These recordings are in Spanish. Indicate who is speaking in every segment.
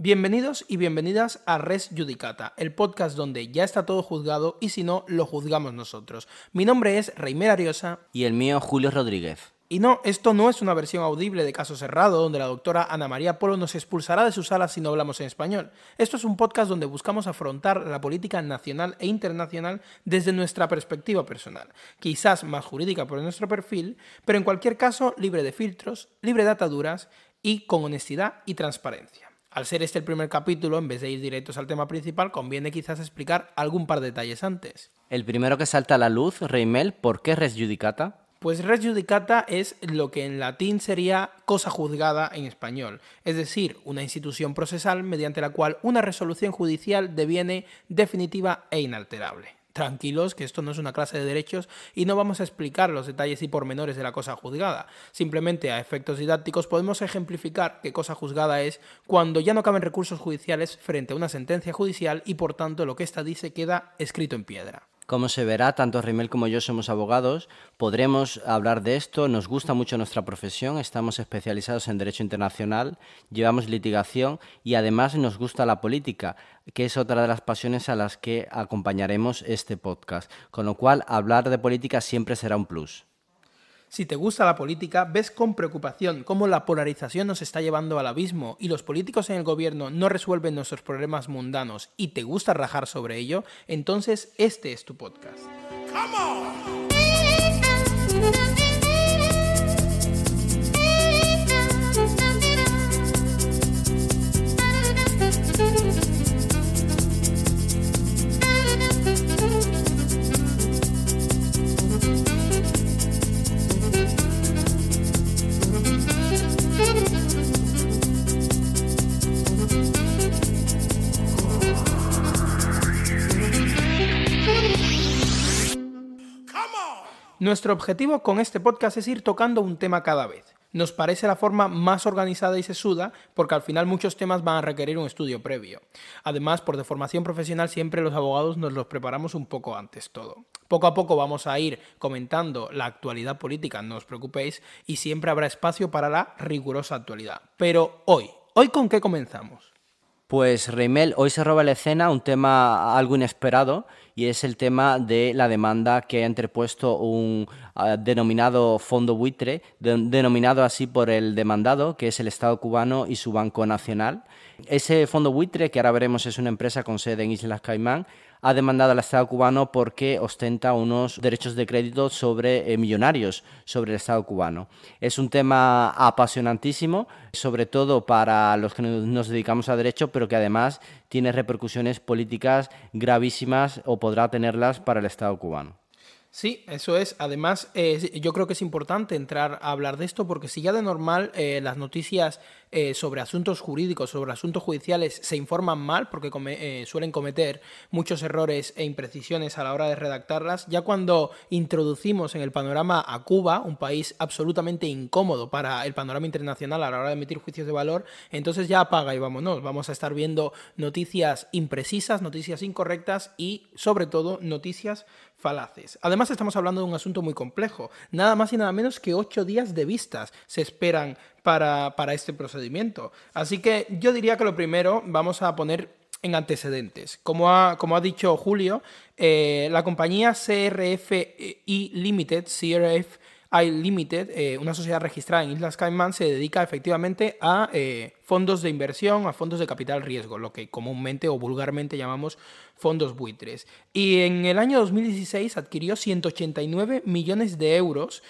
Speaker 1: Bienvenidos y bienvenidas a Res Judicata, el podcast donde ya está todo juzgado y si no, lo juzgamos nosotros. Mi nombre es Reimer Ariosa.
Speaker 2: Y el mío, Julio Rodríguez.
Speaker 1: Y no, esto no es una versión audible de Caso Cerrado, donde la doctora Ana María Polo nos expulsará de su sala si no hablamos en español. Esto es un podcast donde buscamos afrontar la política nacional e internacional desde nuestra perspectiva personal, quizás más jurídica por nuestro perfil, pero en cualquier caso libre de filtros, libre de ataduras y con honestidad y transparencia. Al ser este el primer capítulo, en vez de ir directos al tema principal, conviene quizás explicar algún par de detalles antes.
Speaker 2: El primero que salta a la luz, Reimel, ¿por qué res judicata?
Speaker 1: Pues res judicata es lo que en latín sería cosa juzgada en español, es decir, una institución procesal mediante la cual una resolución judicial deviene definitiva e inalterable tranquilos, que esto no es una clase de derechos y no vamos a explicar los detalles y pormenores de la cosa juzgada. Simplemente a efectos didácticos podemos ejemplificar qué cosa juzgada es cuando ya no caben recursos judiciales frente a una sentencia judicial y por tanto lo que ésta dice queda escrito en piedra.
Speaker 2: Como se verá, tanto Rimel como yo somos abogados, podremos hablar de esto, nos gusta mucho nuestra profesión, estamos especializados en Derecho Internacional, llevamos litigación y además nos gusta la política, que es otra de las pasiones a las que acompañaremos este podcast, con lo cual hablar de política siempre será un plus.
Speaker 1: Si te gusta la política, ves con preocupación cómo la polarización nos está llevando al abismo y los políticos en el gobierno no resuelven nuestros problemas mundanos y te gusta rajar sobre ello, entonces este es tu podcast. Nuestro objetivo con este podcast es ir tocando un tema cada vez. Nos parece la forma más organizada y sesuda porque al final muchos temas van a requerir un estudio previo. Además, por deformación profesional siempre los abogados nos los preparamos un poco antes todo. Poco a poco vamos a ir comentando la actualidad política, no os preocupéis, y siempre habrá espacio para la rigurosa actualidad. Pero hoy, ¿hoy con qué comenzamos?
Speaker 2: Pues Reimel, hoy se roba la escena un tema algo inesperado y es el tema de la demanda que ha interpuesto un ah, denominado fondo buitre, denominado así por el demandado, que es el Estado cubano y su Banco Nacional. Ese fondo buitre, que ahora veremos es una empresa con sede en Islas Caimán, ha demandado al Estado cubano porque ostenta unos derechos de crédito sobre eh, millonarios sobre el Estado cubano. Es un tema apasionantísimo, sobre todo para los que nos dedicamos a derecho, pero que además tiene repercusiones políticas gravísimas o podrá tenerlas para el Estado cubano.
Speaker 1: Sí, eso es. Además, yo creo que es importante entrar a hablar de esto porque si ya de normal eh, las noticias eh, sobre asuntos jurídicos, sobre asuntos judiciales, se informan mal porque eh, suelen cometer muchos errores e imprecisiones a la hora de redactarlas, ya cuando introducimos en el panorama a Cuba, un país absolutamente incómodo para el panorama internacional a la hora de emitir juicios de valor, entonces ya apaga y vámonos. Vamos a estar viendo noticias imprecisas, noticias incorrectas y, sobre todo, noticias falaces. Además, estamos hablando de un asunto muy complejo. Nada más y nada menos que ocho días de vistas se esperan para, este procedimiento. Así que yo diría que lo primero vamos a poner en antecedentes. Como ha, como ha dicho Julio, eh, la compañía CRFI Limited, CRF Limited, eh, una sociedad registrada en Islas Caimán, se dedica efectivamente a eh, fondos de inversión, a fondos de capital riesgo, lo que comúnmente o vulgarmente llamamos fondos buitres. Y en el año 2016 adquirió 189 millones de euros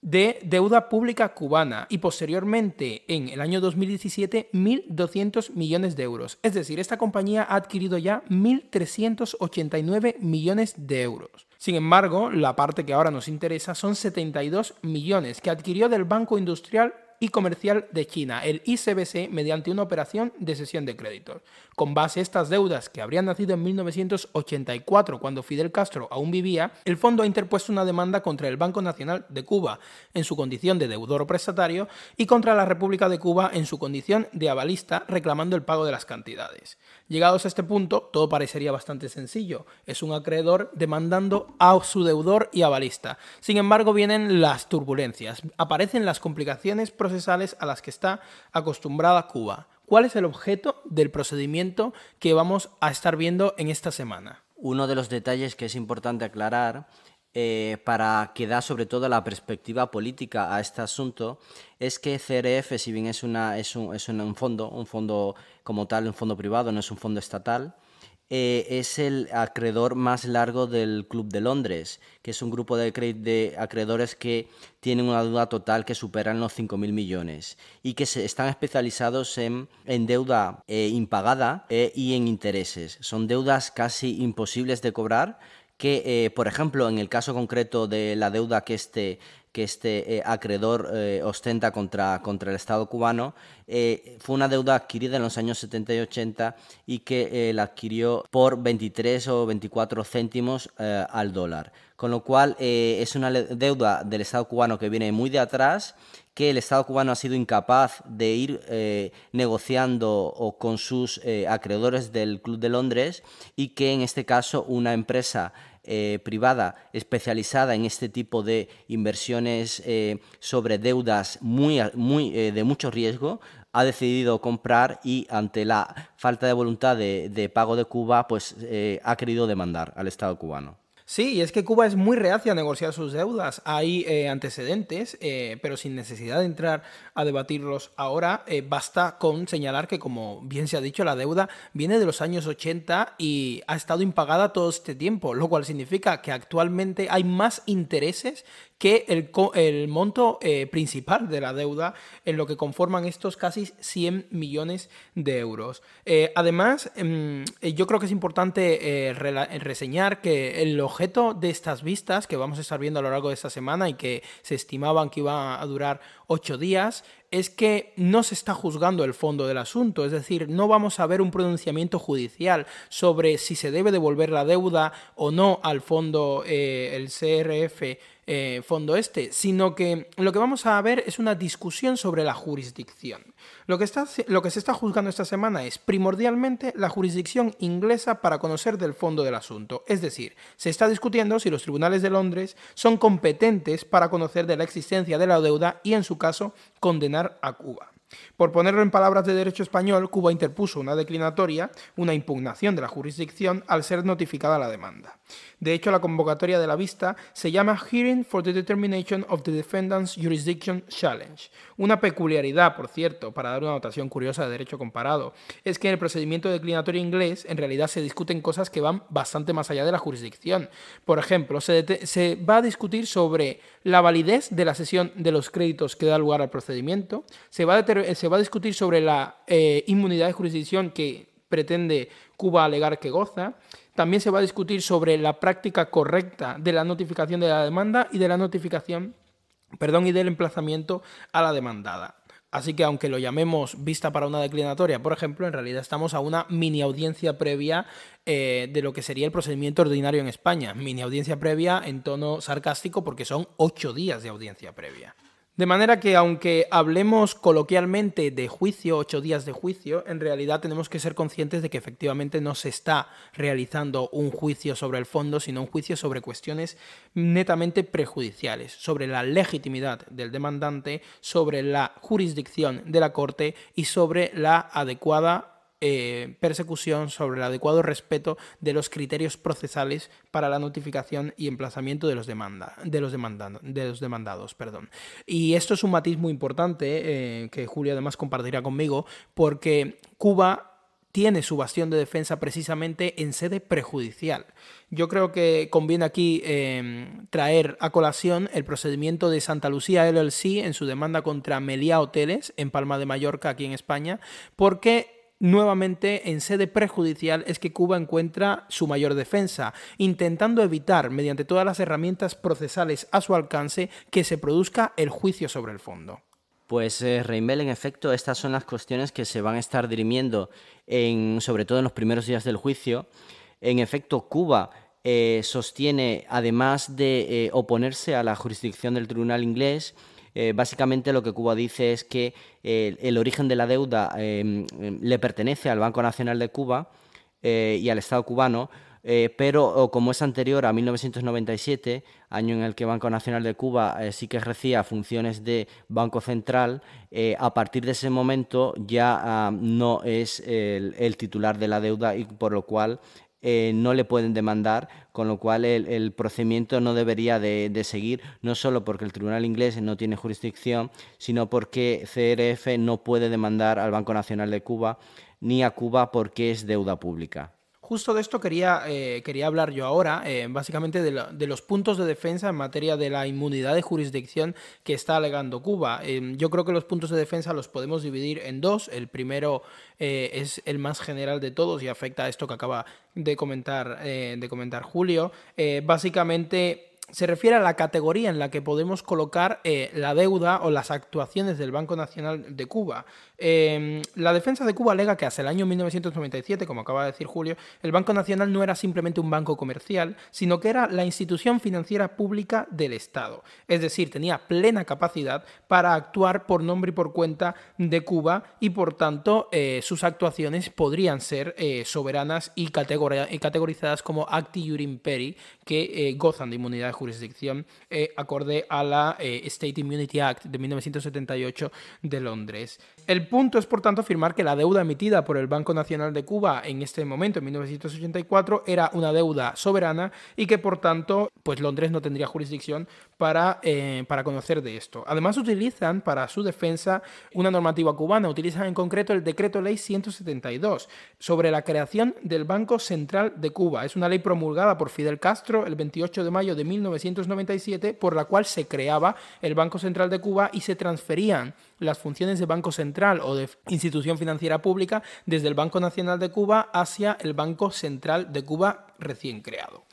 Speaker 1: de deuda pública cubana y posteriormente en el año 2017 1.200 millones de euros. Es decir, esta compañía ha adquirido ya 1.389 millones de euros. Sin embargo, la parte que ahora nos interesa son 72 millones que adquirió del Banco Industrial y Comercial de China, el ICBC, mediante una operación de cesión de créditos. Con base a estas deudas que habrían nacido en 1984, cuando Fidel Castro aún vivía, el fondo ha interpuesto una demanda contra el Banco Nacional de Cuba en su condición de deudor prestatario y contra la República de Cuba en su condición de avalista, reclamando el pago de las cantidades. Llegados a este punto, todo parecería bastante sencillo. Es un acreedor demandando a su deudor y avalista. Sin embargo, vienen las turbulencias, aparecen las complicaciones procesales a las que está acostumbrada Cuba. ¿Cuál es el objeto del procedimiento que vamos a estar viendo en esta semana?
Speaker 2: Uno de los detalles que es importante aclarar eh, para que da sobre todo la perspectiva política a este asunto es que CRF, si bien es, es, un, es un fondo, un fondo como tal, un fondo privado, no es un fondo estatal, eh, es el acreedor más largo del Club de Londres, que es un grupo de, de acreedores que tienen una deuda total que superan los 5.000 millones y que se están especializados en, en deuda eh, impagada y en intereses. Son deudas casi imposibles de cobrar que, eh, por ejemplo, en el caso concreto de la deuda que este, que este eh, acreedor eh, ostenta contra, contra el Estado cubano, fue una deuda adquirida en los años 70 y 80 y que la adquirió por 23 o 24 céntimos al dólar. Con lo cual es una deuda del Estado cubano que viene muy de atrás que el Estado cubano ha sido incapaz de ir negociando con sus acreedores del Club de Londres y que en este caso una empresa eh, privada especializada en este tipo de inversiones eh, sobre deudas muy, muy, eh, de mucho riesgo ha decidido comprar y ante la falta de voluntad de, de pago de Cuba, pues ha querido demandar al Estado cubano.
Speaker 1: Sí, y es que Cuba es muy reacia a negociar sus deudas. Hay eh, antecedentes, eh, pero sin necesidad de entrar a debatirlos ahora, eh, basta con señalar que, como bien se ha dicho, la deuda viene de los años 80 y ha estado impagada todo este tiempo, lo cual significa que actualmente hay más intereses que el, monto principal de la deuda en lo que conforman estos casi 100 millones de euros. además, em, yo creo que es importante reseñar que el objeto de estas vistas que vamos a estar viendo a lo largo de esta semana y que se estimaban que iban a durar ocho días, es que no se está juzgando el fondo del asunto, es decir, no vamos a ver un pronunciamiento judicial sobre si se debe devolver la deuda o no al fondo, eh, el CRF eh, fondo este, sino que lo que vamos a ver es una discusión sobre la jurisdicción. Lo que, está, lo que se está juzgando esta semana es primordialmente la jurisdicción inglesa para conocer del fondo del asunto. Es decir, se está discutiendo si los tribunales de Londres son competentes para conocer de la existencia de la deuda y, en su caso, condenar a Cuba. Por ponerlo en palabras de derecho español, Cuba interpuso una declinatoria, una impugnación de la jurisdicción, al ser notificada la demanda. De hecho, la convocatoria de la vista se llama Hearing for the Determination of the Defendant's Jurisdiction Challenge. Una peculiaridad, por cierto, para dar una notación curiosa de derecho comparado, es que en el procedimiento declinatorio inglés en realidad se discuten cosas que van bastante más allá de la jurisdicción. Por ejemplo, se, se va a discutir sobre la validez de la sesión de los créditos que da lugar al procedimiento, se va a se va a discutir sobre la eh, inmunidad de jurisdicción que pretende Cuba alegar que goza. También se va a discutir sobre la práctica correcta de la notificación de la demanda y de la notificación, perdón, y del emplazamiento a la demandada. Así que aunque lo llamemos vista para una declinatoria, por ejemplo, en realidad estamos a una mini audiencia previa eh, de lo que sería el procedimiento ordinario en España. Mini audiencia previa en tono sarcástico porque son ocho días de audiencia previa. De manera que aunque hablemos coloquialmente de juicio, ocho días de juicio, en realidad tenemos que ser conscientes de que efectivamente no se está realizando un juicio sobre el fondo, sino un juicio sobre cuestiones netamente prejudiciales, sobre la legitimidad del demandante, sobre la jurisdicción de la Corte y sobre la adecuada eh, persecución, sobre el adecuado respeto de los criterios procesales para la notificación y emplazamiento de los, demanda, de los, de los demandados. Perdón. Y esto es un matiz muy importante eh, que Julio además compartirá conmigo, porque Cuba tiene su bastión de defensa precisamente en sede prejudicial. Yo creo que conviene aquí em, traer a colación el procedimiento de Santa Lucía LLC en su demanda contra Meliá Hoteles en Palma de Mallorca, aquí en España, porque nuevamente en sede prejudicial es que Cuba encuentra su mayor defensa, intentando evitar, mediante todas las herramientas procesales a su alcance, que se produzca el juicio sobre el fondo.
Speaker 2: Pues eh, Reimel, en efecto, estas son las cuestiones que se van a estar dirimiendo, en, sobre todo en los primeros días del juicio. En efecto, Cuba eh, sostiene, además de eh, oponerse a la jurisdicción del tribunal inglés, eh, básicamente lo que Cuba dice es que eh, el origen de la deuda em, em, le pertenece al Banco Nacional de Cuba eh, y al Estado cubano, pero como es anterior a 1997, año en el que Banco Nacional de Cuba sí que ejercía funciones de Banco Central, a partir de ese momento ya ah, no es el, titular de la deuda y por lo cual no le pueden demandar, con lo cual el, procedimiento no debería de, seguir, no solo porque el tribunal inglés no tiene jurisdicción, sino porque CRF no puede demandar al Banco Nacional de Cuba ni a Cuba porque es deuda pública.
Speaker 1: Justo de esto quería, eh, quería hablar yo ahora, eh, básicamente de, los puntos de defensa en materia de la inmunidad de jurisdicción que está alegando Cuba. Eh, yo creo que los puntos de defensa los podemos dividir en dos. El primero es el más general de todos y afecta a esto que acaba de comentar, de comentar Julio. básicamente se refiere a la categoría en la que podemos colocar la deuda o las actuaciones del Banco Nacional de Cuba. Em, la defensa de Cuba alega que hasta el año 1997, como acaba de decir Julio, el Banco Nacional no era simplemente un banco comercial, sino que era la institución financiera pública del Estado. Es decir, tenía plena capacidad para actuar por nombre y por cuenta de Cuba y por tanto eh, sus actuaciones podrían ser eh, soberanas y, categorizadas como acti iure imperi, que gozan de inmunidad de jurisdicción eh, acorde a la eh, State Immunity Act de 1978 de Londres. Punto es, por tanto, afirmar que la deuda emitida por el Banco Nacional de Cuba en este momento, en 1984, era una deuda soberana y que, por tanto, pues Londres no tendría jurisdicción para, eh, para conocer de esto. Además, utilizan para su defensa una normativa cubana, utilizan en concreto el Decreto Ley 172 sobre la creación del Banco Central de Cuba. Es una ley promulgada por Fidel Castro el 28 de mayo de 1997, por la cual se creaba el Banco Central de Cuba y se transferían las funciones de Banco Central o de institución financiera pública desde el Banco Nacional de Cuba hacia el Banco Central de Cuba recién creado.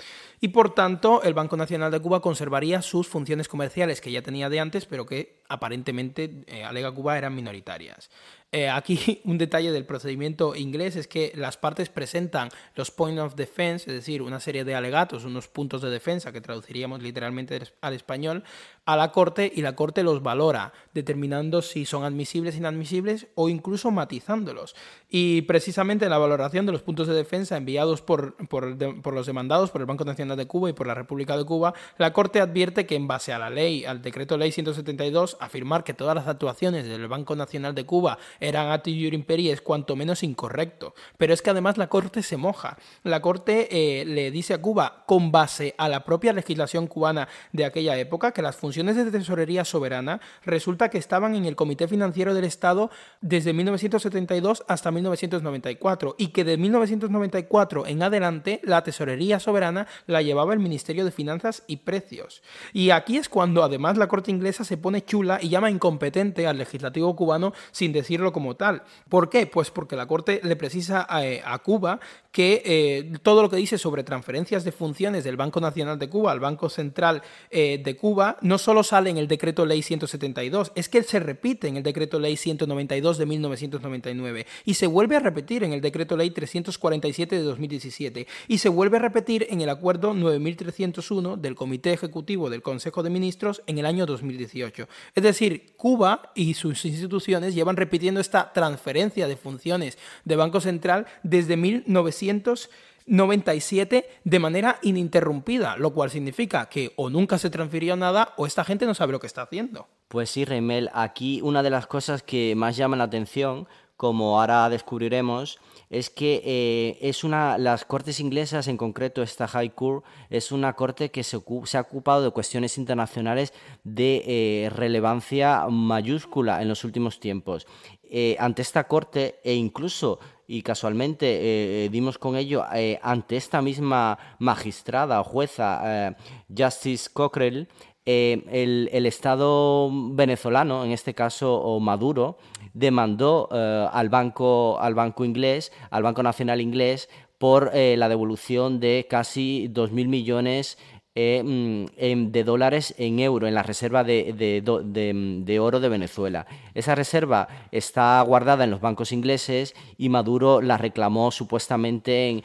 Speaker 1: Y por tanto, el Banco Nacional de Cuba conservaría sus funciones comerciales que ya tenía de antes, pero que aparentemente, eh, alega Cuba, eran minoritarias. Eh, aquí un detalle del procedimiento inglés es que las partes presentan los points of defense, es decir, una serie de alegatos, unos puntos de defensa que traduciríamos literalmente al español, a la Corte y la Corte los valora, determinando si son admisibles, inadmisibles o incluso matizándolos. Y precisamente en la valoración de los puntos de defensa enviados por, por, los demandados por el Banco Nacional de Cuba y por la República de Cuba, la Corte advierte que en base a la ley, al decreto ley 172, afirmar que todas las actuaciones del Banco Nacional de Cuba eran ati imperi es cuanto menos incorrecto. Pero es que además la Corte se moja. La Corte eh, le dice a Cuba, con base a la propia legislación cubana de aquella época, que las funciones de tesorería soberana resulta que estaban en el Comité Financiero del Estado desde 1972 hasta 1994 y que de 1994 en adelante la tesorería soberana la llevaba el Ministerio de Finanzas y Precios. Y aquí es cuando además la Corte inglesa se pone chula y llama incompetente al legislativo cubano sin decirlo como tal. ¿Por qué? Pues porque la Corte le precisa a, eh, Cuba que eh, todo lo que dice sobre transferencias de funciones del Banco Nacional de Cuba al Banco Central eh, de Cuba no solo sale en el decreto ley 172, es que se repite en el decreto ley 192 de 1999 y se vuelve a repetir en el decreto ley 347 de 2017 y se vuelve a repetir en el acuerdo 9301 del Comité Ejecutivo del Consejo de Ministros en el año 2018. Es decir, Cuba y sus instituciones llevan repitiendo esta transferencia de funciones de Banco Central desde 1997 de manera ininterrumpida, lo cual significa que o nunca se transfirió nada o esta gente no sabe lo que está haciendo.
Speaker 2: Pues sí, Reymel, aquí una de las cosas que más llama la atención, como ahora descubriremos, es que eh, es una, las cortes inglesas, en concreto esta High Court, es una corte que se, ha ocupado de cuestiones internacionales de eh, relevancia mayúscula en los últimos tiempos. Eh, ante esta corte e incluso y casualmente dimos con ello ante esta misma magistrada o jueza, Justice Cockrell, el, el, Estado venezolano, en este caso o Maduro, demandó eh, al, banco, al banco inglés, al Banco Nacional Inglés, por eh, la devolución de casi 2.000 millones eh, mm, de dólares en euro en la reserva de, de, oro de Venezuela. Esa reserva está guardada en los bancos ingleses y Maduro la reclamó supuestamente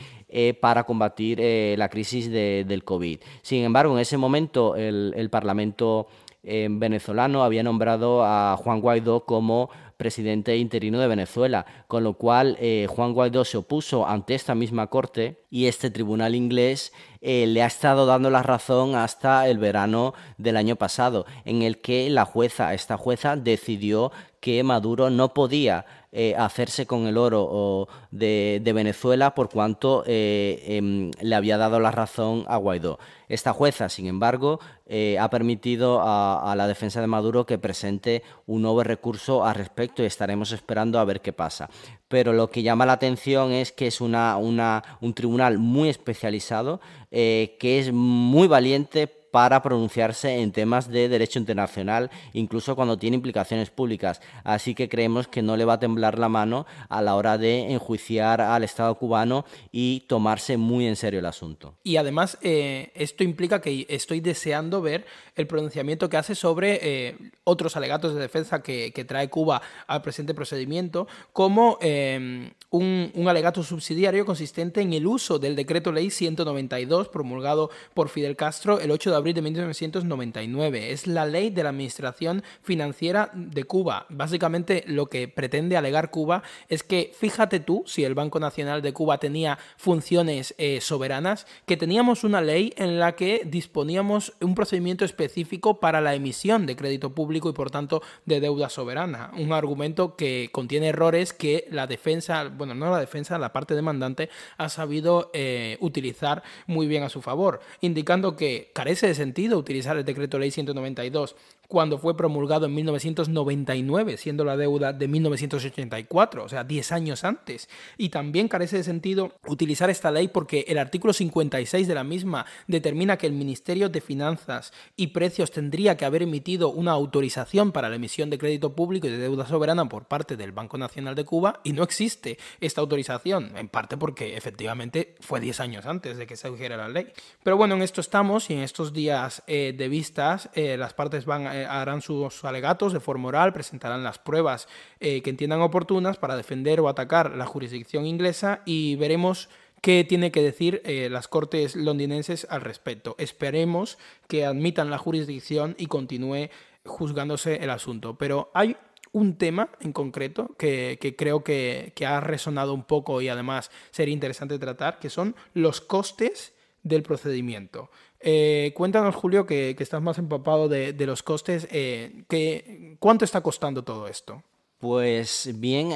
Speaker 2: para combatir la crisis del COVID. Sin embargo, en ese momento el, el Parlamento venezolano había nombrado a Juan Guaidó como presidente interino de Venezuela, con lo cual eh, Juan Guaidó se opuso ante esta misma corte y este tribunal inglés eh, le ha estado dando la razón hasta el verano del año pasado, en el que la jueza, esta jueza, decidió que Maduro no podía eh, hacerse con el oro de, Venezuela por cuanto em, le había dado la razón a Guaidó. Esta jueza, sin embargo, eh, ha permitido a, la defensa de Maduro que presente un nuevo recurso al respecto y estaremos esperando a ver qué pasa. Pero lo que llama la atención es que es una, un tribunal muy especializado, eh, que es muy valiente para pronunciarse en temas de derecho internacional, incluso cuando tiene implicaciones públicas. Así que creemos que no le va a temblar la mano a la hora de enjuiciar al Estado cubano y tomarse muy en serio el asunto.
Speaker 1: Y además, eh, esto implica que estoy deseando ver el pronunciamiento que hace sobre eh, otros alegatos de defensa que, trae Cuba al presente procedimiento, como eh, un, alegato subsidiario consistente en el uso del decreto ley 192 promulgado por Fidel Castro el 8 de abril de 1999. Es la ley de la Administración Financiera de Cuba. Básicamente lo que pretende alegar Cuba es que fíjate tú, si el Banco Nacional de Cuba tenía funciones eh, soberanas, que teníamos una ley en la que disponíamos un procedimiento específico para la emisión de crédito público y por tanto de deuda soberana. Un argumento que contiene errores que la defensa, bueno, no la defensa, la parte demandante ha sabido eh, utilizar muy bien a su favor, indicando que carece de sentido utilizar el decreto ley 192 cuando fue promulgado en 1999, siendo la deuda de 1984, o sea, 10 años antes. Y también carece de sentido utilizar esta ley porque el artículo 56 de la misma determina que el Ministerio de Finanzas y Precios tendría que haber emitido una autorización para la emisión de crédito público y de deuda soberana por parte del Banco Nacional de Cuba y no existe esta autorización, en parte porque efectivamente fue 10 años antes de que se dijera la ley. Pero bueno, en esto estamos y en estos días eh, de vistas eh, las partes van a eh, harán sus alegatos de forma oral, presentarán las pruebas eh, que entiendan oportunas para defender o atacar la jurisdicción inglesa y veremos qué tiene que decir eh, las cortes londinenses al respecto. Esperemos que admitan la jurisdicción y continúe juzgándose el asunto. Pero hay un tema en concreto que, creo que, que, ha resonado un poco y además sería interesante tratar, que son los costes del procedimiento. Eh, cuéntanos, Julio, que, estás más empapado de, los costes. Eh, ¿Cuánto está costando todo esto?
Speaker 2: Pues bien,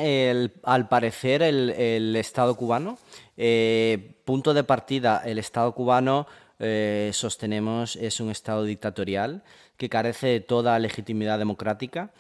Speaker 2: al parecer el, Estado cubano, eh, punto de partida, el Estado cubano sostenemos es un Estado dictatorial que carece de toda legitimidad democrática.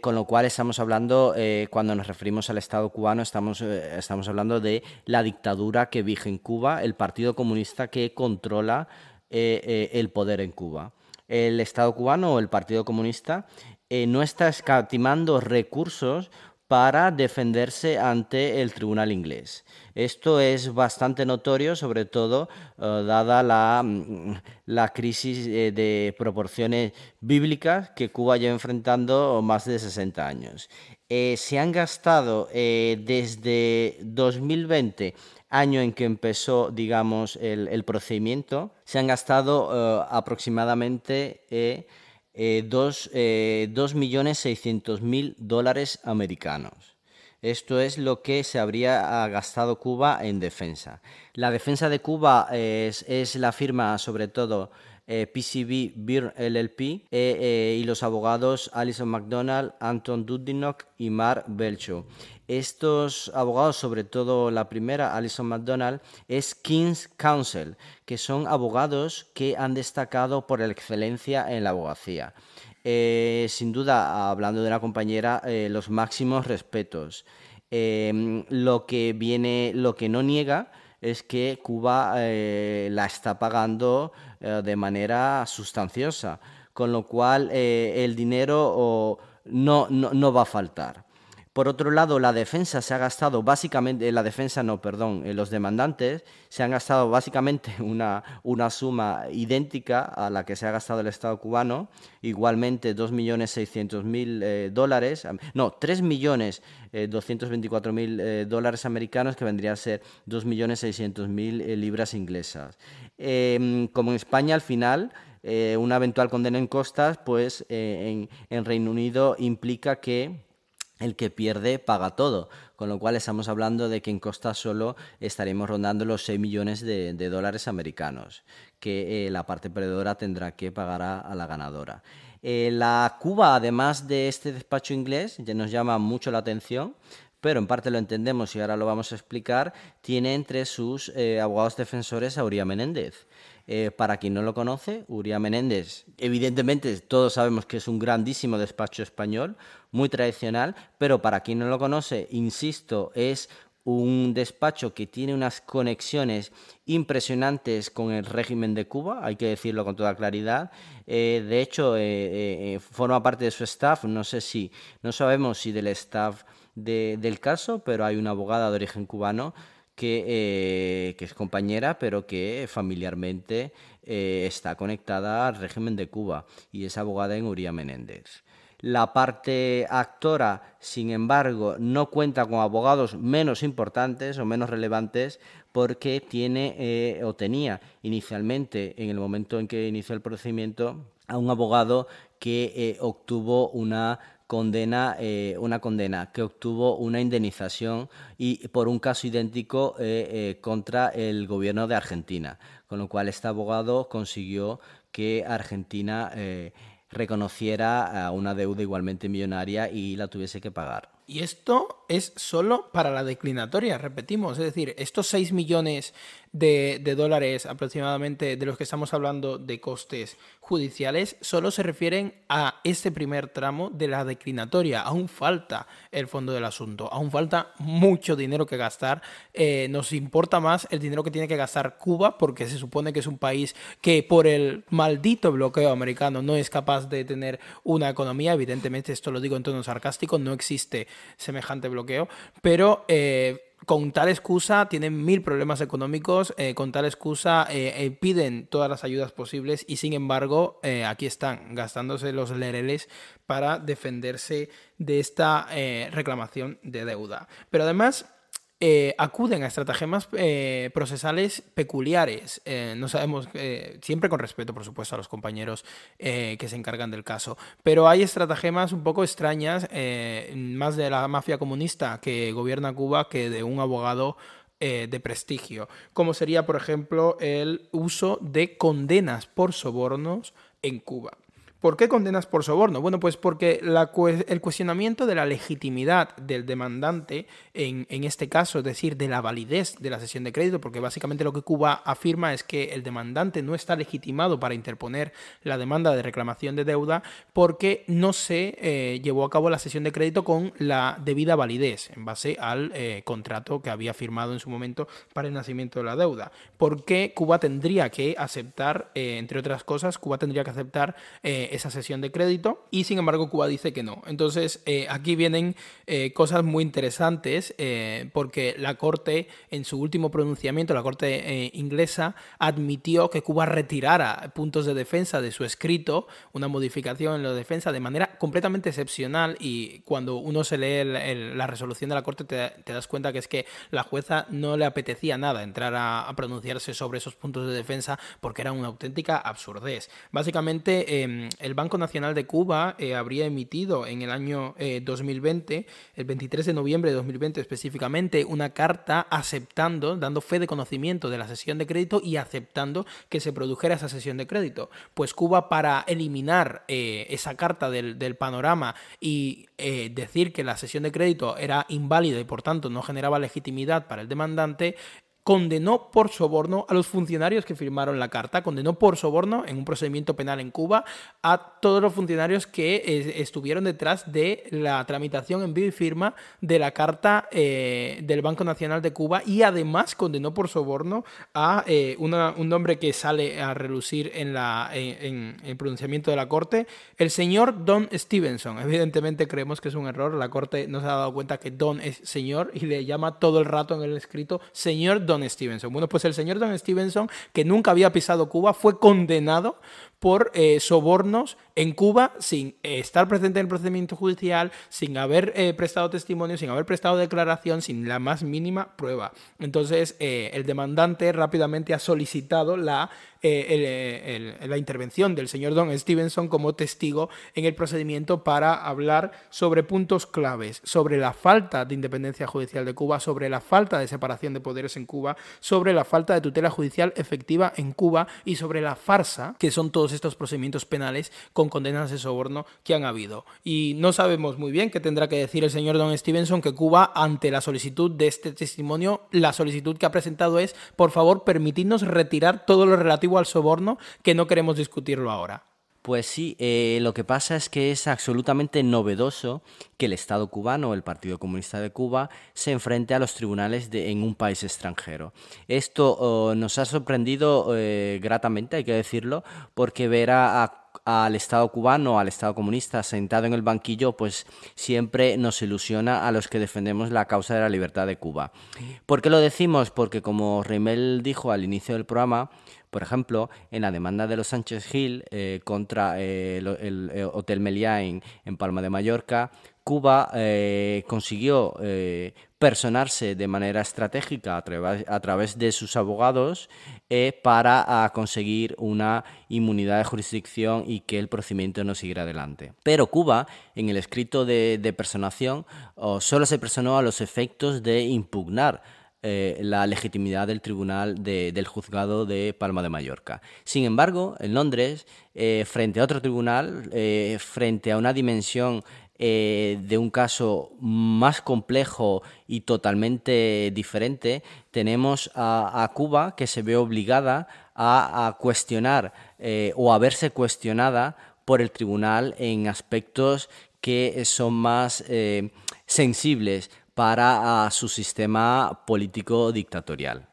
Speaker 2: con lo cual estamos hablando, cuando nos referimos al Estado cubano, estamos, estamos hablando de la dictadura que vige en Cuba, el Partido Comunista que controla eh, eh, el poder en Cuba. El Estado cubano o el Partido Comunista eh, no está escatimando recursos para defenderse ante el tribunal inglés. Esto es bastante notorio, sobre todo dada la, mm, la crisis de proporciones bíblicas que Cuba lleva enfrentando más de 60 años. se han gastado desde 2020 año en que empezó, digamos, el, procedimiento, se han gastado eh, aproximadamente eh, eh, 2.600.000 eh, dólares americanos. Esto es lo que se habría gastado Cuba en defensa. La defensa de Cuba es, es la firma, sobre todo, PCB Beer LLP y los abogados Alison McDonald, Anton Dudinock y Mar Belcho. Estos abogados, sobre todo la primera, Alison McDonald, es King's Counsel, que son abogados que han destacado por excelencia en la abogacía. Eh, sin duda, hablando de una compañera, eh, los máximos respetos. Em, lo que viene, lo que no niega es que Cuba eh, la está pagando de manera sustanciosa, con lo cual el dinero no va a faltar. Por otro lado, la defensa se ha gastado básicamente, la defensa no, perdón, eh, los demandantes se han gastado básicamente una, una suma idéntica a la que se ha gastado el Estado cubano, igualmente 2.600.000 eh, dólares, no, 3.224.000 eh, dólares americanos, que vendría a ser 2.600.000 libras inglesas. Em, como en España al final una eventual condena en costas, pues en, en Reino Unido implica que el que pierde paga todo, con lo cual estamos hablando de que en costas solo estaremos rondando los 6 millones de, dólares americanos, que la parte perdedora tendrá que pagar a la ganadora. Eh, la Cuba, además de este despacho inglés, ya nos llama mucho la atención, pero en parte lo entendemos y ahora lo vamos a explicar, tiene entre sus eh, abogados defensores a Uría Menéndez. Eh, para quien no lo conoce, Uría Menéndez, evidentemente todos sabemos que es un grandísimo despacho español, muy tradicional, pero para quien no lo conoce, insisto, es un despacho que tiene unas conexiones impresionantes con el régimen de Cuba, hay que decirlo con toda claridad. Eh, de hecho, eh, forma parte de su staff, no sé si, no sabemos si del staff del caso, pero hay una abogada de origen cubano que, que es compañera, pero que familiarmente está conectada al régimen de Cuba y es abogada en Uría Menéndez. La parte actora, sin embargo, no cuenta con abogados menos importantes o menos relevantes porque tiene eh, o tenía inicialmente, en el momento en que inició el procedimiento, a un abogado que eh, obtuvo una condena, eh, una condena, que obtuvo una indemnización y por un caso idéntico contra el gobierno de Argentina, con lo cual este abogado consiguió que Argentina reconociera una deuda igualmente millonaria y la tuviese que pagar.
Speaker 1: Y esto es solo para la declinatoria, repetimos. Es decir, estos 6 millones de, dólares aproximadamente de los que estamos hablando de costes judiciales solo se refieren a este primer tramo de la declinatoria. Aún falta el fondo del asunto, aún falta mucho dinero que gastar. Eh, nos importa más el dinero que tiene que gastar Cuba porque se supone que es un país que por el maldito bloqueo americano no es capaz de tener una economía. Evidentemente, esto lo digo en tono sarcástico, no existe semejante bloqueo, pero eh, con tal excusa tienen mil problemas económicos, eh, con tal excusa eh, piden todas las ayudas posibles y sin embargo aquí están gastándose los lereles para defenderse de esta reclamación de deuda. Pero además eh, acuden a estratagemas eh, procesales peculiares. Eh, no sabemos, siempre con respeto, por supuesto, a los compañeros que se encargan del caso, pero hay estratagemas un poco extrañas, más de la mafia comunista que gobierna Cuba que de un abogado de prestigio, como sería, por ejemplo, el uso de condenas por sobornos en Cuba. ¿Por qué condenas por soborno? Bueno, pues porque el cuestionamiento de la legitimidad del demandante, en, este caso, es decir, de la validez de la sesión de crédito, porque básicamente lo que Cuba afirma es que el demandante no está legitimado para interponer la demanda de reclamación de deuda porque no se eh, llevó a cabo la sesión de crédito con la debida validez en base al eh, contrato que había firmado en su momento para el nacimiento de la deuda. ¿Por qué Cuba tendría que aceptar, eh, entre otras cosas, Cuba tendría que aceptar esa sesión de crédito y sin embargo Cuba dice que no. Entonces eh, aquí vienen eh, cosas muy interesantes eh, porque la Corte en su último pronunciamiento, la Corte inglesa, admitió que Cuba retirara puntos de defensa de su escrito, una modificación en la defensa de manera completamente excepcional y cuando uno se lee la resolución de la Corte te, das cuenta que es que la jueza no le apetecía nada entrar a, pronunciarse sobre esos puntos de defensa porque era una auténtica absurdez. Básicamente em, el Banco Nacional de Cuba eh, habría emitido en el año 2020, eh, el 23 de noviembre de 2020 específicamente, una carta aceptando, dando fe de conocimiento de la sesión de crédito y aceptando que se produjera esa sesión de crédito. Pues Cuba para eliminar eh, esa carta del, del panorama y decir que la sesión de crédito era inválida y por tanto no generaba legitimidad para el demandante, condenó por soborno a los funcionarios que firmaron la carta, condenó por soborno en un procedimiento penal en Cuba a todos los funcionarios que eh, estuvieron detrás de la tramitación en vivo y firma de la carta eh, del Banco Nacional de Cuba y además condenó por soborno a eh, un nombre que sale a relucir en, la, en, el pronunciamiento de la Corte, el señor Don Stevenson. Evidentemente creemos que es un error, la Corte no se ha dado cuenta que Don es señor y le llama todo el rato en el escrito señor Don Stevenson. Bueno, pues el señor Don Stevenson, que nunca había pisado Cuba, fue condenado por eh, sobornos en Cuba sin eh, estar presente en el procedimiento judicial, sin haber eh, prestado testimonio, sin haber prestado declaración, sin la más mínima prueba. Entonces, el demandante rápidamente ha solicitado la la intervención del señor Don Stevenson como testigo en el procedimiento para hablar sobre puntos claves, sobre la falta de independencia judicial de Cuba, sobre la falta de separación de poderes en Cuba, sobre la falta de tutela judicial efectiva en Cuba y sobre la farsa que son todos estos procedimientos penales con condenas de soborno que han habido. Y no sabemos muy bien qué tendrá que decir el señor Don Stevenson que Cuba, ante la solicitud de este testimonio, la solicitud que ha presentado es, por favor, permitidnos retirar todo lo relativo al soborno, que no queremos discutirlo ahora.
Speaker 2: Pues sí, eh, lo que pasa es que es absolutamente novedoso que el Estado cubano, el Partido Comunista de Cuba, se enfrente a los tribunales de, en un país extranjero. Esto oh, nos ha sorprendido eh, gratamente, hay que decirlo, porque ver al Estado cubano, al Estado comunista sentado en el banquillo, pues siempre nos ilusiona a los que defendemos la causa de la libertad de Cuba. ¿Por qué lo decimos? Porque como Reimel dijo al inicio del programa, por ejemplo, en la demanda de los Sánchez Gil eh, contra eh, el, eh, Hotel Meliá en, Palma de Mallorca, Cuba consiguió personarse de manera estratégica a, través de sus abogados para conseguir una inmunidad de jurisdicción y que el procedimiento no siguiera adelante. Pero Cuba, en el escrito de, personación, solo se personó a los efectos de impugnar eh, la legitimidad del tribunal del juzgado de Palma de Mallorca. Sin embargo, en Londres, eh, frente a otro tribunal, eh, frente a una dimensión de un caso más complejo y totalmente diferente, tenemos a, Cuba que se ve obligada a, a cuestionar o a verse cuestionada por el tribunal en aspectos que son más sensibles para su sistema político dictatorial.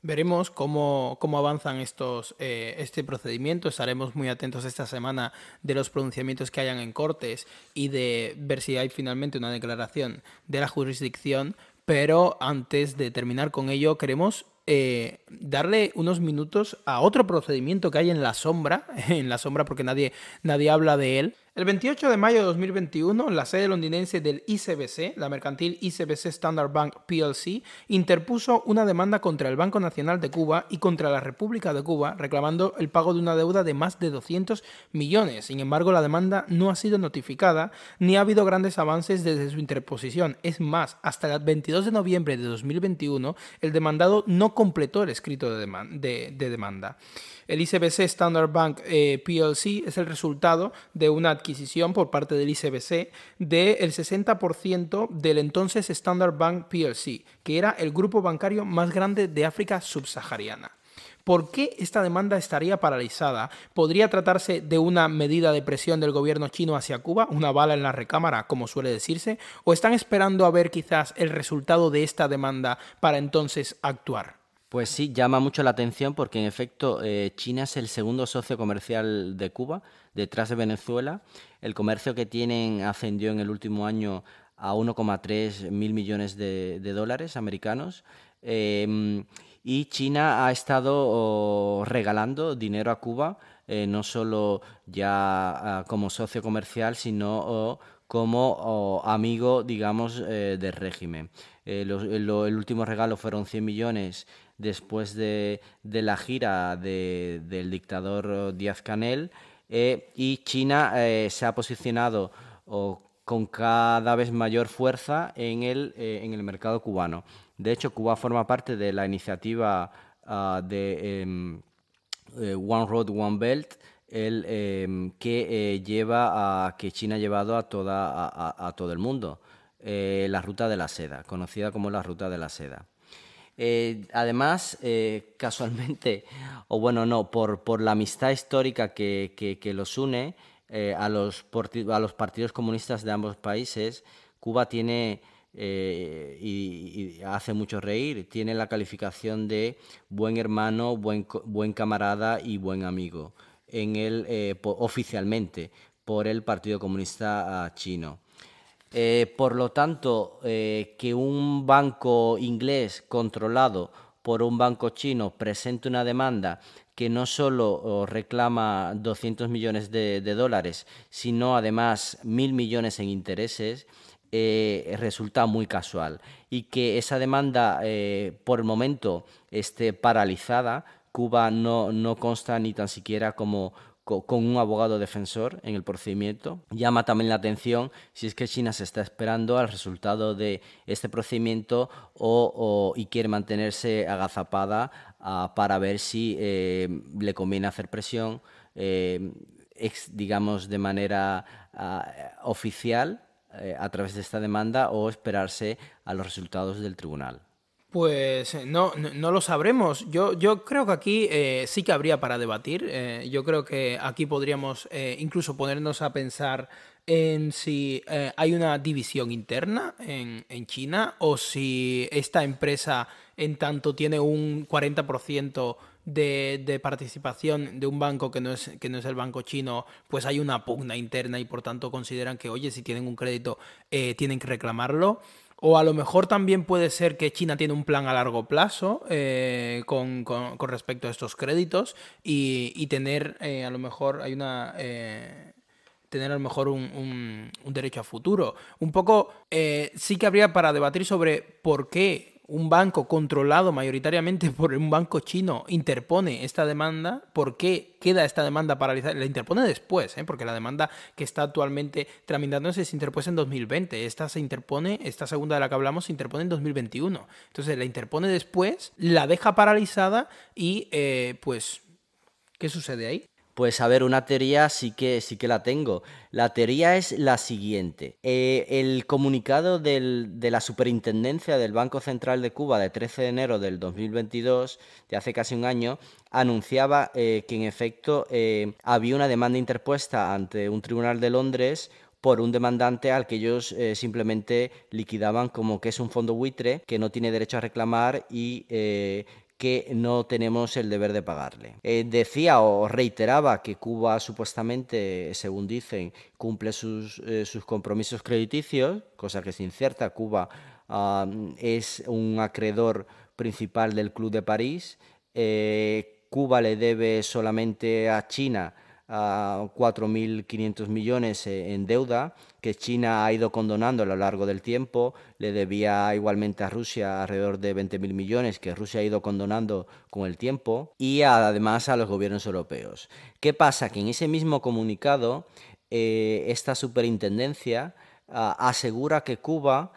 Speaker 1: Veremos cómo, cómo avanzan estos, eh, este procedimiento. Estaremos muy atentos esta semana de los pronunciamientos que hayan en cortes y de ver si hay finalmente una declaración de la jurisdicción. Pero antes de terminar con ello, queremos eh, darle unos minutos a otro procedimiento que hay en la sombra, en la sombra porque nadie, nadie habla de él, el 28 de mayo de 2021, la sede londinense del ICBC, la mercantil ICBC Standard Bank PLC, interpuso una demanda contra el Banco Nacional de Cuba y contra la República de Cuba, reclamando el pago de una deuda de más de 200 millones. Sin embargo, la demanda no ha sido notificada ni ha habido grandes avances desde su interposición. Es más, hasta el 22 de noviembre de 2021, el demandado no completó el escrito de, demanda. El ICBC Standard Bank eh, PLC es el resultado de una adquisición por parte del ICBC del 60% del entonces Standard Bank PLC, que era el grupo bancario más grande de África subsahariana. ¿Por qué esta demanda estaría paralizada? ¿Podría tratarse de una medida de presión del gobierno chino hacia Cuba, una bala en la recámara, como suele decirse? ¿O están esperando a ver quizás el resultado de esta demanda para entonces actuar?
Speaker 2: Pues sí, llama mucho la atención porque en efecto eh, China es el segundo socio comercial de Cuba, detrás de Venezuela. El comercio que tienen ascendió en el último año a 1,3 mil millones de, dólares americanos. Em, y China ha estado regalando dinero a Cuba, eh, no solo ya ah, como socio comercial, sino como amigo, digamos, eh, del régimen. el último regalo fueron 100 millones después de, la gira del dictador Díaz Canel eh, y China eh, se ha posicionado con cada vez mayor fuerza en el, eh, en el mercado cubano. De hecho, Cuba forma parte de la iniciativa ah, de em, One Road, One Belt, el, em, que lleva a que China ha llevado a, toda, a todo el mundo. la ruta de la seda, conocida como la ruta de la seda. Eh, además, eh, casualmente, o bueno, no, por, la amistad histórica que, que, los une eh, a, los, a los partidos comunistas de ambos países, Cuba tiene, y, hace mucho reír, tiene la calificación de buen hermano, buen, buen camarada y buen amigo, en el, oficialmente por el Partido Comunista Chino. Eh, por lo tanto, eh, que un banco inglés controlado por un banco chino presente una demanda que no solo reclama 200 millones de, dólares, sino además mil millones en intereses, eh, resulta muy casual. Y que esa demanda, por el momento, esté paralizada, Cuba no, no consta ni tan siquiera como con un abogado defensor en el procedimiento. Llama también la atención si es que China se está esperando al resultado de este procedimiento o, y quiere mantenerse agazapada ah, para ver si eh, le conviene hacer presión, eh, digamos, de manera ah, oficial eh, a través de esta demanda o esperarse a los resultados del tribunal.
Speaker 1: Pues eh, no, no, lo sabremos. Yo, yo creo que aquí eh, sí que habría para debatir. Eh, yo creo que aquí podríamos incluso ponernos a pensar en si hay una división interna en, en, China o si esta empresa en tanto tiene un 40% de, de, participación de un banco que no, es, que no es el banco chino, pues hay una pugna interna y por tanto consideran que, oye, si tienen un crédito, tienen que reclamarlo. O a lo mejor también puede ser que China tiene un plan a largo plazo eh, con, respecto a estos créditos y, tener eh, a lo mejor hay una eh, tener a lo mejor un, un, derecho a futuro. Un poco sí que habría para debatir sobre por qué un banco controlado mayoritariamente por un banco chino interpone esta demanda, ¿por qué queda esta demanda paralizada? La interpone después, ¿eh? porque la demanda que está actualmente tramitándose se interpuso en 2020. Esta se interpone, esta segunda de la que hablamos, se interpone en 2021. Entonces la interpone después, la deja paralizada y eh, pues, ¿qué sucede ahí?
Speaker 2: Pues a ver, una teoría sí que, sí que la tengo. La teoría es la siguiente. Eh, el comunicado de la Superintendencia del Banco Central de Cuba de 13 de enero del 2022, de hace casi un año, anunciaba eh, que en efecto eh, había una demanda interpuesta ante un tribunal de Londres por un demandante al que ellos simplemente liquidaban como que es un fondo buitre que no tiene derecho a reclamar y que no tenemos el deber de pagarle. Eh, decía o reiteraba que Cuba supuestamente, según dicen, cumple sus, eh, sus compromisos crediticios, cosa que es incierta. Cuba es un acreedor principal del Club de París. Eh, Cuba le debe solamente a China a 4.500 millones eh, en deuda que China ha ido condonando a lo largo del tiempo. Le debía igualmente a Rusia alrededor de 20.000 millones que Rusia ha ido condonando con el tiempo y además a los gobiernos europeos. ¿Qué pasa? Que en ese mismo comunicado eh, esta superintendencia ah, asegura que Cuba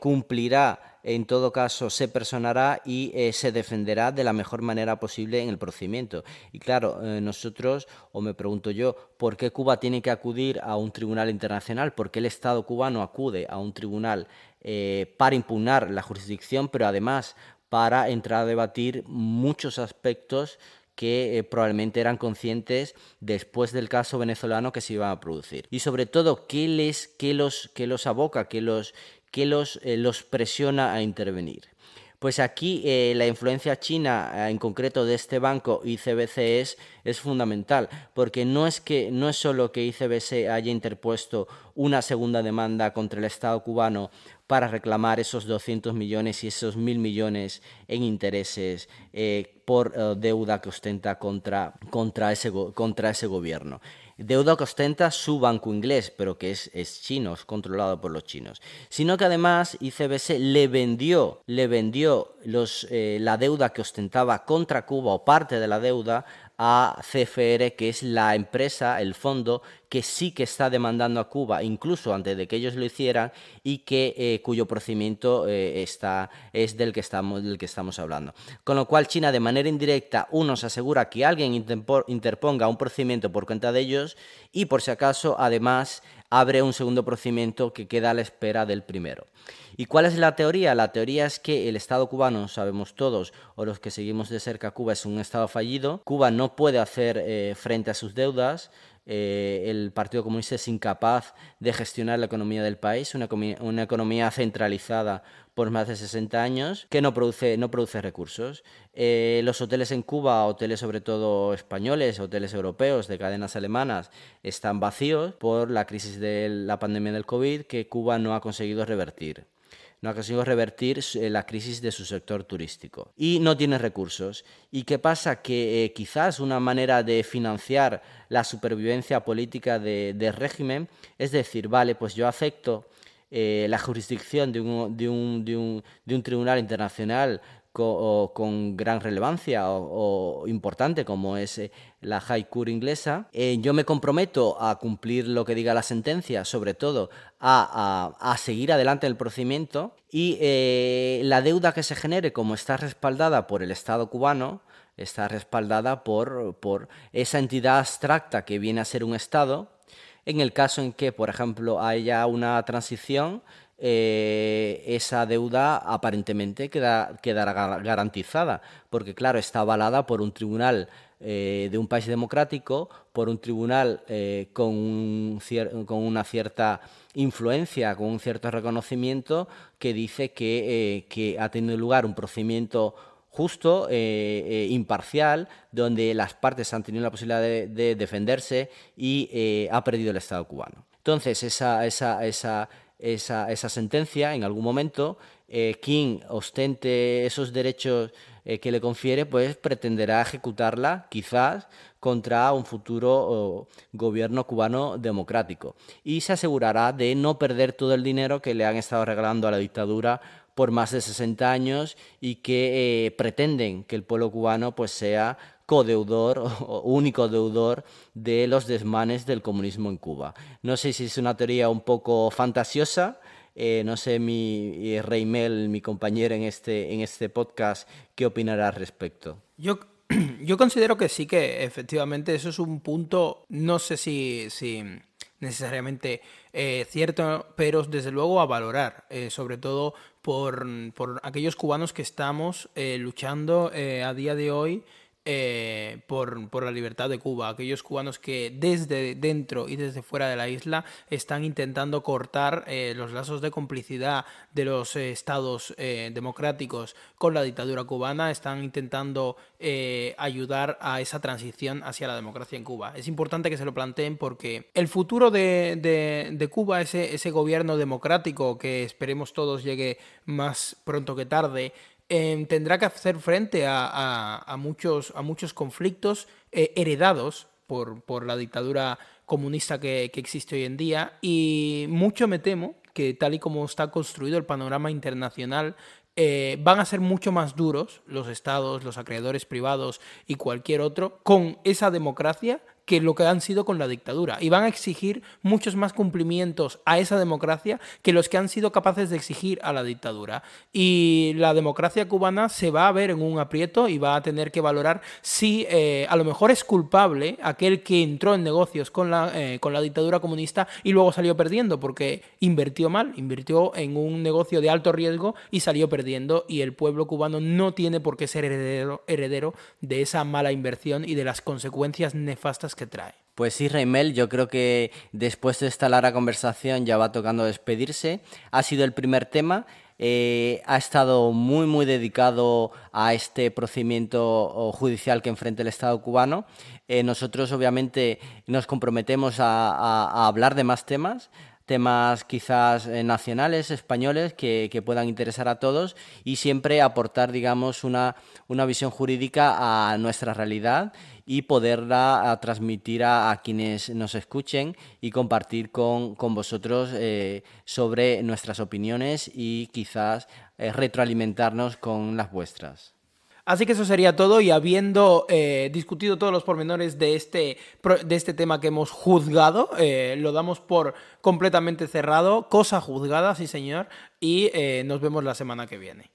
Speaker 2: cumplirá en todo caso se personará y eh, se defenderá de la mejor manera posible en el procedimiento. Y claro, eh, nosotros, o me pregunto yo, ¿por qué Cuba tiene que acudir a un tribunal internacional? ¿Por qué el Estado cubano acude a un tribunal eh, para impugnar la jurisdicción, pero además para entrar a debatir muchos aspectos que probablemente eran conscientes después del caso venezolano que se iba a producir. Y sobre todo, ¿qué, les, qué, los, qué los aboca, qué los, que los, eh, los presiona a intervenir. Pues aquí eh, la influencia china, eh, en concreto de este banco ICBC, es, es, fundamental, porque no es, que, no es solo que ICBC haya interpuesto una segunda demanda contra el Estado cubano para reclamar esos 200 millones y esos mil millones en intereses por deuda que ostenta contra, contra, ese, contra ese gobierno deuda que ostenta su banco inglés, pero que es, es chino, es controlado por los chinos. Sino que además ICBC le vendió, le vendió los, eh, la deuda que ostentaba contra Cuba o parte de la deuda a CFR, que es la empresa, el fondo, que sí que está demandando a Cuba, incluso antes de que ellos lo hicieran, y que, eh, cuyo procedimiento eh, está, es del que, estamos, del que estamos hablando. Con lo cual, China, de manera indirecta, uno se asegura que alguien interponga un procedimiento por cuenta de ellos, y por si acaso, además, abre un segundo procedimiento que queda a la espera del primero. ¿Y cuál es la teoría? La teoría es que el Estado cubano, sabemos todos, o los que seguimos de cerca Cuba, es un Estado fallido. Cuba no puede hacer eh, frente a sus deudas. Eh, el Partido Comunista es incapaz de gestionar la economía del país, una, una economía centralizada por más de 60 años, que no produce, no produce recursos. Eh, los hoteles en Cuba, hoteles sobre todo españoles, hoteles europeos de cadenas alemanas, están vacíos por la crisis de la pandemia del COVID que Cuba no ha conseguido revertir. No ha conseguido revertir eh, la crisis de su sector turístico. Y no tiene recursos. ¿Y qué pasa? Que eh, quizás una manera de financiar la supervivencia política del régimen es decir, vale, pues yo acepto eh, la jurisdicción de de, de, de un, tribunal internacional con, gran relevancia o, importante como es eh, la High Court inglesa, eh, yo me comprometo a cumplir lo que diga la sentencia, sobre todo a, seguir adelante el procedimiento y la deuda que se genere, como está respaldada por el Estado cubano, está respaldada por esa entidad abstracta que viene a ser un Estado, en el caso en que, por ejemplo, haya una transición, eh, esa deuda aparentemente queda, quedará garantizada, porque claro, está avalada por un tribunal eh, de un país democrático, por un tribunal eh, con, con, una cierta influencia, con un cierto reconocimiento, que dice que, que ha tenido lugar un procedimiento justo, imparcial, donde las partes han tenido la posibilidad de, defenderse y ha perdido el Estado cubano. Entonces, esa, esa, esa, esa sentencia, en algún momento, quien ostente esos derechos que le confiere, pues pretenderá ejecutarla, quizás, contra un futuro gobierno cubano democrático. Y se asegurará de no perder todo el dinero que le han estado regalando a la dictadura por más de 60 años y que eh, pretenden que el pueblo cubano pues sea codeudor o único deudor de los desmanes del comunismo en Cuba. No sé si es una teoría un poco fantasiosa, eh, no sé mi eh, Reymel, mi compañero en este, en este podcast, qué opinará al respecto.
Speaker 1: Yo, yo considero que sí que efectivamente eso es un punto, no sé si, si necesariamente cierto, pero desde luego a valorar, sobre todo por, por aquellos cubanos que estamos eh, luchando eh, a día de hoy eh, por, por, la libertad de Cuba, aquellos cubanos que desde dentro y desde fuera de la isla están intentando cortar eh, los lazos de complicidad de los eh, estados democráticos con la dictadura cubana, están intentando ayudar a esa transición hacia la democracia en Cuba. Es importante que se lo planteen porque el futuro de, de, de Cuba, ese, ese gobierno democrático que esperemos todos llegue más pronto que tarde, Em, tendrá que hacer frente a, muchos, a muchos conflictos eh, heredados por, la dictadura comunista que, existe hoy en día. Y mucho me temo que tal y como está construido el panorama internacional, eh, van a ser mucho más duros los estados, los acreedores privados y cualquier otro con esa democracia que lo que han sido con la dictadura. Y van a exigir muchos más cumplimientos a esa democracia que los que han sido capaces de exigir a la dictadura. Y la democracia cubana se va a ver en un aprieto y va a tener que valorar si eh, a lo mejor es culpable aquel que entró en negocios con la, eh, con la dictadura comunista y luego salió perdiendo porque invirtió mal, invirtió en un negocio de alto riesgo y salió perdiendo y el pueblo cubano no tiene por qué ser heredero, heredero de esa mala inversión y de las consecuencias nefastas que trae.
Speaker 2: Pues sí, Reimel, yo creo que después de esta larga conversación ya va tocando despedirse. Ha sido el primer tema. Eh, ha estado muy, muy dedicado a este procedimiento judicial que enfrenta el Estado cubano. Eh, nosotros, obviamente, nos comprometemos a, hablar de más temas temas quizás eh, nacionales, españoles, que, puedan interesar a todos y siempre aportar, digamos, una, una visión jurídica a nuestra realidad y poderla transmitir a, quienes nos escuchen y compartir con, vosotros eh, sobre nuestras opiniones y quizás eh, retroalimentarnos con las vuestras.
Speaker 1: Así que eso sería todo y habiendo eh, discutido todos los pormenores de este, de este tema que hemos juzgado, lo damos por completamente cerrado, cosa juzgada, sí señor, y nos vemos la semana que viene.